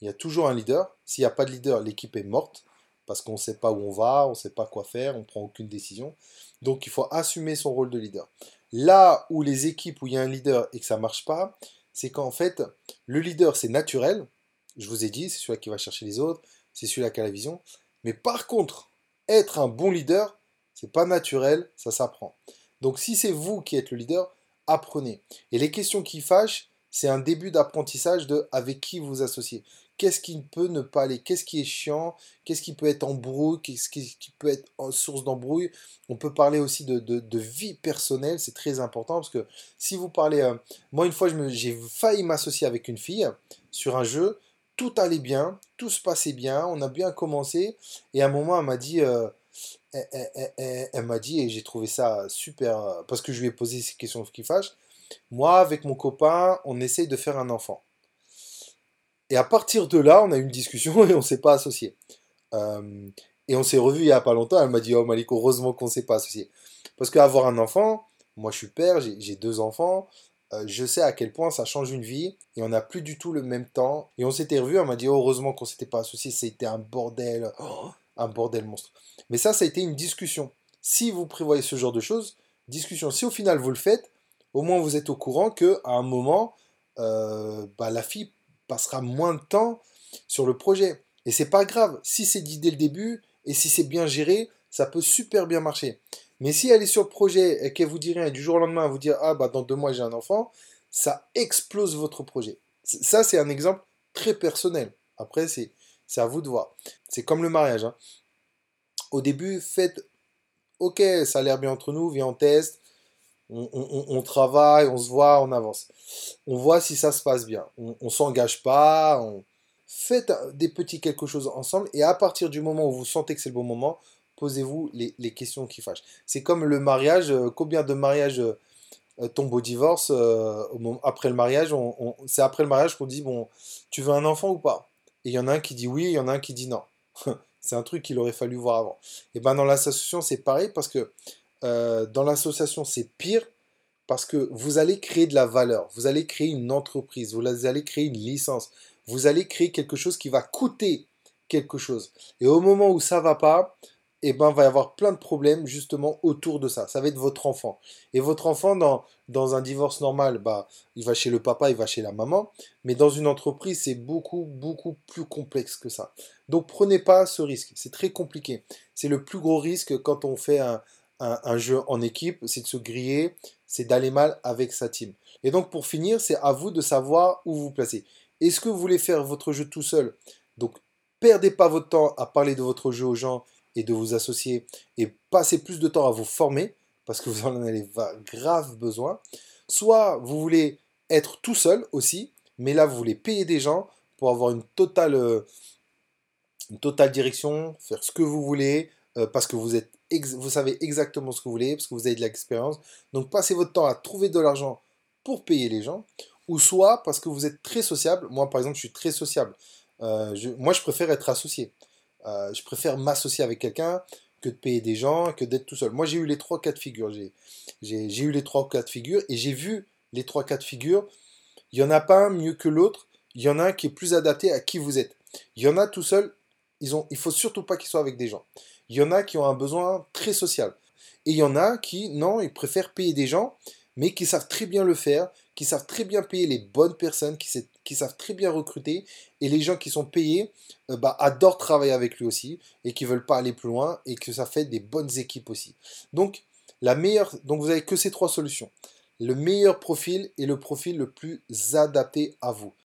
il y a toujours un leader. S'il n'y a pas de leader, l'équipe est morte parce qu'on ne sait pas où on va, on ne sait pas quoi faire, on ne prend aucune décision. Donc il faut assumer son rôle de leader. Là où les équipes où il y a un leader et que ça ne marche pas, c'est qu'en fait, le leader, c'est naturel. Je vous ai dit, c'est celui qui va chercher les autres, c'est celui qui a la vision. Mais par contre, être un bon leader, c'est pas naturel, ça s'apprend. Donc si c'est vous qui êtes le leader, apprenez. Et les questions qui fâchent, c'est un début d'apprentissage de avec qui vous associez. Qu'est-ce qui peut ne pas aller? Qu'est-ce qui est chiant? Qu'est-ce qui peut être embrouille? Qu'est-ce qui, peut être source d'embrouille? On peut parler aussi de, vie personnelle, c'est très important parce que si vous parlez... Euh, moi, une fois, j'ai failli m'associer avec une fille sur un jeu, tout allait bien, tout se passait bien, on a bien commencé, et à un moment, elle m'a dit... Euh, elle, m'a dit, et j'ai trouvé ça super, euh, parce que je lui ai posé ces questions qui fâchent, moi, avec mon copain, on essaye de faire un enfant. Et à partir de là, on a eu une discussion et on s'est pas associé. Euh, et on s'est revu il y a pas longtemps. Elle m'a dit Oh Malik, heureusement qu'on s'est pas associé. Parce qu'avoir un enfant, moi je suis père, j'ai deux enfants. Euh, je sais à quel point ça change une vie et on n'a plus du tout le même temps. Et on s'était revu, elle m'a dit oh, heureusement qu'on s'était pas associé, c'était un bordel, oh, un bordel monstre. Mais ça, ça a été une discussion. Si vous prévoyez ce genre de choses, discussion. Si au final vous le faites, au moins vous êtes au courant que à un moment, euh, bah, la fille passera moins de temps sur le projet. Et c'est pas grave, si c'est dit dès le début et si c'est bien géré, ça peut super bien marcher. Mais si elle est sur le projet et qu'elle vous dit rien du jour au lendemain, elle vous dire ah bah dans deux mois j'ai un enfant, ça explose votre projet. Ça c'est un exemple très personnel. Après c'est à vous de voir. C'est comme le mariage. Hein. Au début, faites ok, ça a l'air bien entre nous, viens on teste, on, travaille, on se voit, on avance. On voit si ça se passe bien. On, ne s'engage pas. On... Faites des petits quelque chose ensemble et à partir du moment où vous sentez que c'est le bon moment, posez-vous les, questions qui fâchent. C'est comme le mariage. Euh, combien de mariages euh, tombent au divorce euh, après le mariage C'est après le mariage qu'on dit bon, tu veux un enfant ou pas? Et il y en a un qui dit oui, il y en a un qui dit non. c'est un truc qu'il aurait fallu voir avant. Et ben dans l'association c'est pareil parce que euh, dans l'association, c'est pire parce que vous allez créer de la valeur, vous allez créer une entreprise, vous allez créer une licence, vous allez créer quelque chose qui va coûter quelque chose. Et au moment où ça va pas, eh ben, va y avoir plein de problèmes justement autour de ça. Ça va être votre enfant. Et votre enfant, dans, dans un divorce normal, bah, il va chez le papa, il va chez la maman. Mais dans une entreprise, c'est beaucoup, beaucoup plus complexe que ça. Donc prenez pas ce risque. C'est très compliqué. C'est le plus gros risque quand on fait un, un, jeu en équipe, c'est de se griller, c'est d'aller mal avec sa team. Et donc pour finir, c'est à vous de savoir où vous placez. Est-ce que vous voulez faire votre jeu tout seul? Donc perdez pas votre temps à parler de votre jeu aux gens et de vous associer et passez plus de temps à vous former parce que vous en avez grave besoin. Soit vous voulez être tout seul aussi, mais là vous voulez payer des gens pour avoir une totale, euh, une totale direction, faire ce que vous voulez, euh, parce que vous, êtes vous savez exactement ce que vous voulez, parce que vous avez de l'expérience. Donc passez votre temps à trouver de l'argent pour payer les gens, ou soit parce que vous êtes très sociable. Moi, par exemple, je suis très sociable. Euh, moi, je préfère être associé. Euh, je préfère m'associer avec quelqu'un que de payer des gens, que d'être tout seul. Moi, j'ai eu les trois cas de figure. J'ai eu les trois cas de figure et j'ai vu les trois cas de figure. Il n'y en a pas un mieux que l'autre. Il y en a un qui est plus adapté à qui vous êtes. Il y en a tout seul. Ils ont, il faut surtout pas qu'ils soient avec des gens. Il y en a qui ont un besoin très social. Et il y en a qui, non, ils préfèrent payer des gens, mais qui savent très bien le faire, qui savent très bien payer les bonnes personnes, qui, savent très bien recruter. Et les gens qui sont payés euh, bah, adorent travailler avec lui aussi et qui veulent pas aller plus loin et que ça fait des bonnes équipes aussi. Donc, la meilleure, donc vous avez que ces trois solutions. Le meilleur profil est le profil le plus adapté à vous.